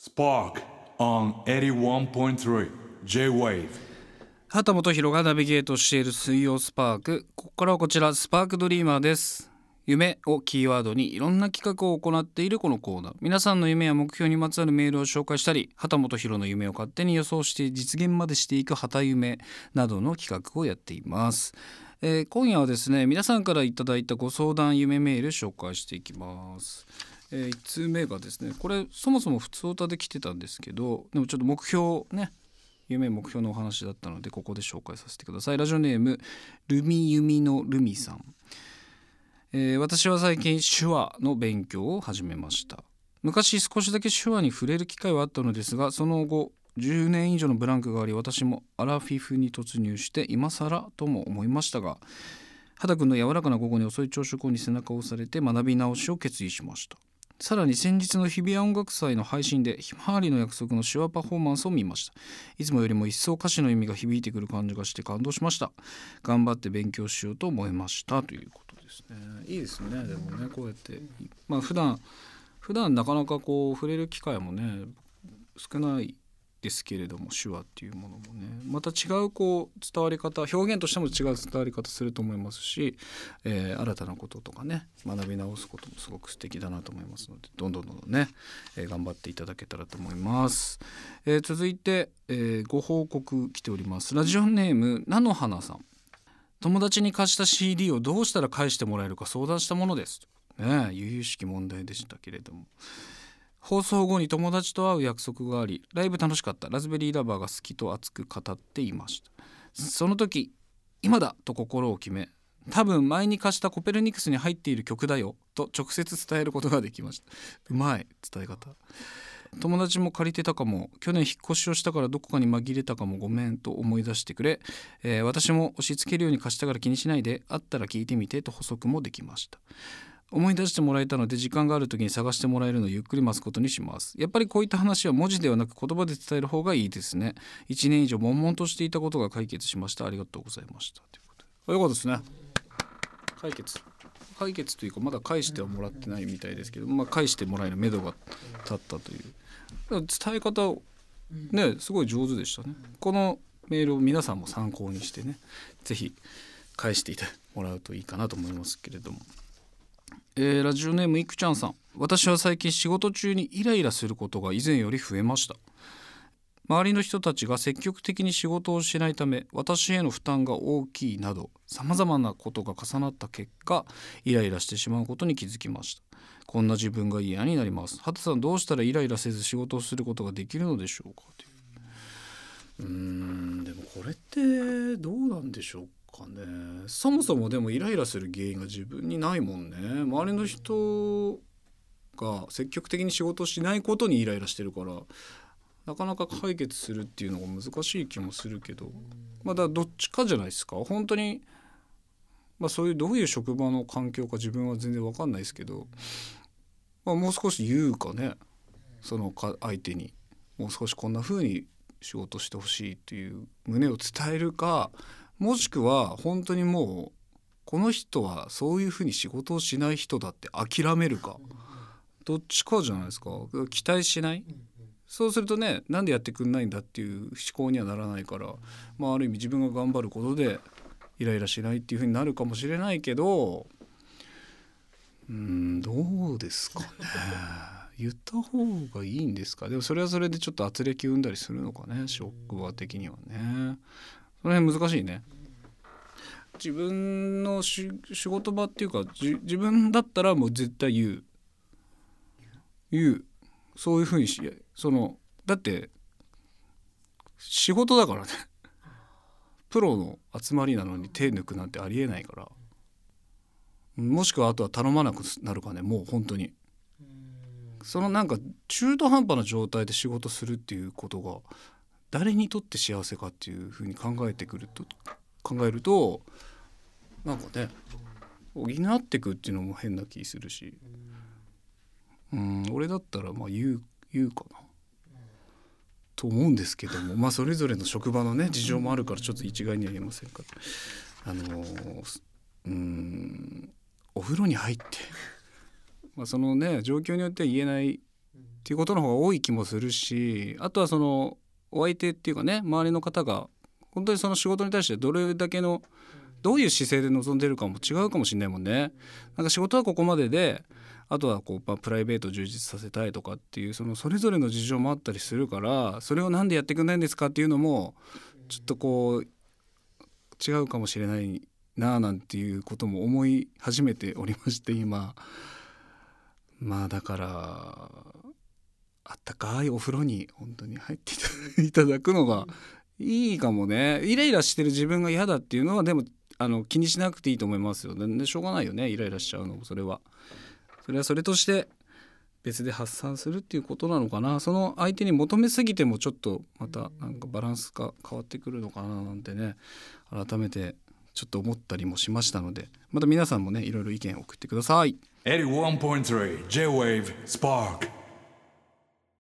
Spark on 81.3 J-Wave. 畑本博がナビゲートしている水曜スパーク。ここからはこちらスパークドリーマーです。夢をキーワードにいろんな企画を行っているこのコーナー。皆さんの夢や目標にまつわるメールを紹介したり畑本博の夢を勝手に予想して実現までしていく畑夢などの企画をやっています、えー今夜はですね皆さんからいただいたご相談夢メール紹介していきます。え1通目がですねこれそもそも普通歌で来てたんですけどでもちょっと目標ね夢目標のお話だったのでここで紹介させてください。ラジオネームルミユミのルミさん、えー私は最近手話の勉強を始めました。昔少しだけ手話に触れる機会はあったのですがその後10年以上のブランクがあり私もアラフィフに突入して今更とも思いましたが肌くんの柔らかな午後に遅い朝食後に背中を押されて学び直しを決意しました。さらに先日の日比谷音楽祭の配信でひまわりの約束の手話パフォーマンスを見ました。いつもよりも一層歌詞の意味が響いてくる感じがして感動しました。頑張って勉強しようと思いましたということですね。いいですねでもねこうやって。まあ普段普段なかなかこう触れる機会もね少ないですけれども手話っていうものもね。また違うこう伝わり方表現としても違う伝わり方すると思いますし、えー新たなこととかね学び直すこともすごく素敵だなと思いますのでどんどんどんどんね、えー頑張っていただけたらと思います、えー続いて、えご報告来ております。ラジオネーム菜の花さん。友達に貸した CD をどうしたら返してもらえるか相談したものです。ねえ由々しき問題でしたけれども。放送後に友達と会う約束がありライブ楽しかった。ラズベリーラバーが好きと熱く語っていました。その時今だと心を決め多分前に貸したコペルニクスに入っている曲だよと直接伝えることができました。うまい伝え方。友達も借りてたかも去年引っ越しをしたからどこかに紛れたかもごめんと思い出してくれ、えー私も押し付けるように貸したから気にしないであったら聞いてみてと補足もできました。思い出してもらえたので時間がある時に探してもらえるのをゆっくり待つことにします。やっぱりこういった話は文字ではなく言葉で伝える方がいいですね。1年以上悶々としていたことが解決しました。ありがとうございました。ということでよかったですね。解決。解決というかまだ返してはもらってないみたいですけど、まあ、返してもらえる目処が立ったという。伝え方をねすごい上手でしたね。このメールを皆さんも参考にしてね是非返していてもらうといいかなと思いますけれどもえーラジオネームいくちゃんさん。私は最近仕事中にイライラすることが以前より増えました。周りの人たちが積極的に仕事をしないため私への負担が大きいなどさまざまなことが重なった結果イライラしてしまうことに気づきました。こんな自分が嫌になります。畑さんどうしたらイライラせず仕事をすることができるのでしょうか？という。うーんでもこれってどうなんでしょうかね。そもそもでもイライラする原因が自分にないもんね。周りの人が積極的に仕事をしないことにイライラしてるからなかなか解決するっていうのが難しい気もするけど。まあだどっちかじゃないですか。本当にまあそういうどういう職場の環境か自分は全然わかんないですけど、まあ、もう少し言うかね。そのか相手に。もう少しこんな風に仕事してほしいっていう旨を伝えるかもしくは本当にもうこの人はそういう風に仕事をしない人だって諦めるか。どっちかじゃないですか。期待しない？そうするとねなんでやってくんないんだっていう思考にはならないから、まあ、ある意味自分が頑張ることでイライラしないっていう風になるかもしれないけどうーんどうですかね。言った方がいいんですか？でもそれはそれでちょっと圧力生んだりするのかね職場的にはねその辺難しいね。自分のし仕事場っていうかじ自分だったらもう絶対言う。言う。そういうふうにしそのだって仕事だからね。プロの集まりなのに手抜くなんてありえないから。もしくはあとは頼まなくなるかね。もう本当に。そのなんか中途半端な状態で仕事するっていうことが誰にとって幸せかっていうふうに考えてくると考えるとなんかね補ってくっていうのも変な気するしうん俺だったらまあ言う言うかな。と思うんですけどもまあそれぞれの職場のね事情もあるからちょっと一概には言えませんか。らあのうんお風呂に入ってまあそのね状況によっては言えないっていうことの方が多い気もするしあとはそのお相手っていうかね周りの方が本当にその仕事に対してどれだけのどういう姿勢で臨んでるかも違うかもしれないもんね。なんか仕事はここまでであとはこう、まあ、プライベートを充実させたいとかっていうそのそれぞれの事情もあったりするからそれを何でやってくんないんですかっていうのもちょっとこう違うかもしれないなあなんていうことも思い始めておりまして今まあだからあったかいお風呂に本当に入っていただくのがいいかもね。イライラしてる自分が嫌だっていうのはでもあの気にしなくていいと思いますよでしょうがないよねイライラしちゃうのもそれは。それはそれとして別で発散するっていうことなのかな。その相手に求めすぎてもちょっとまたなんかバランスが変わってくるのかななんてね改めてちょっと思ったりもしましたのでまた皆さんもねいろいろ意見を送ってください。81.3 J-Wave Spark